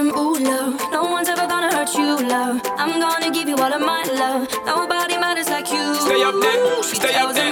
Him, Ooh, love, no one's ever gonna hurt you, love. I'm gonna give you all of my love. Nobody matters like you. Stay up there, stay up there.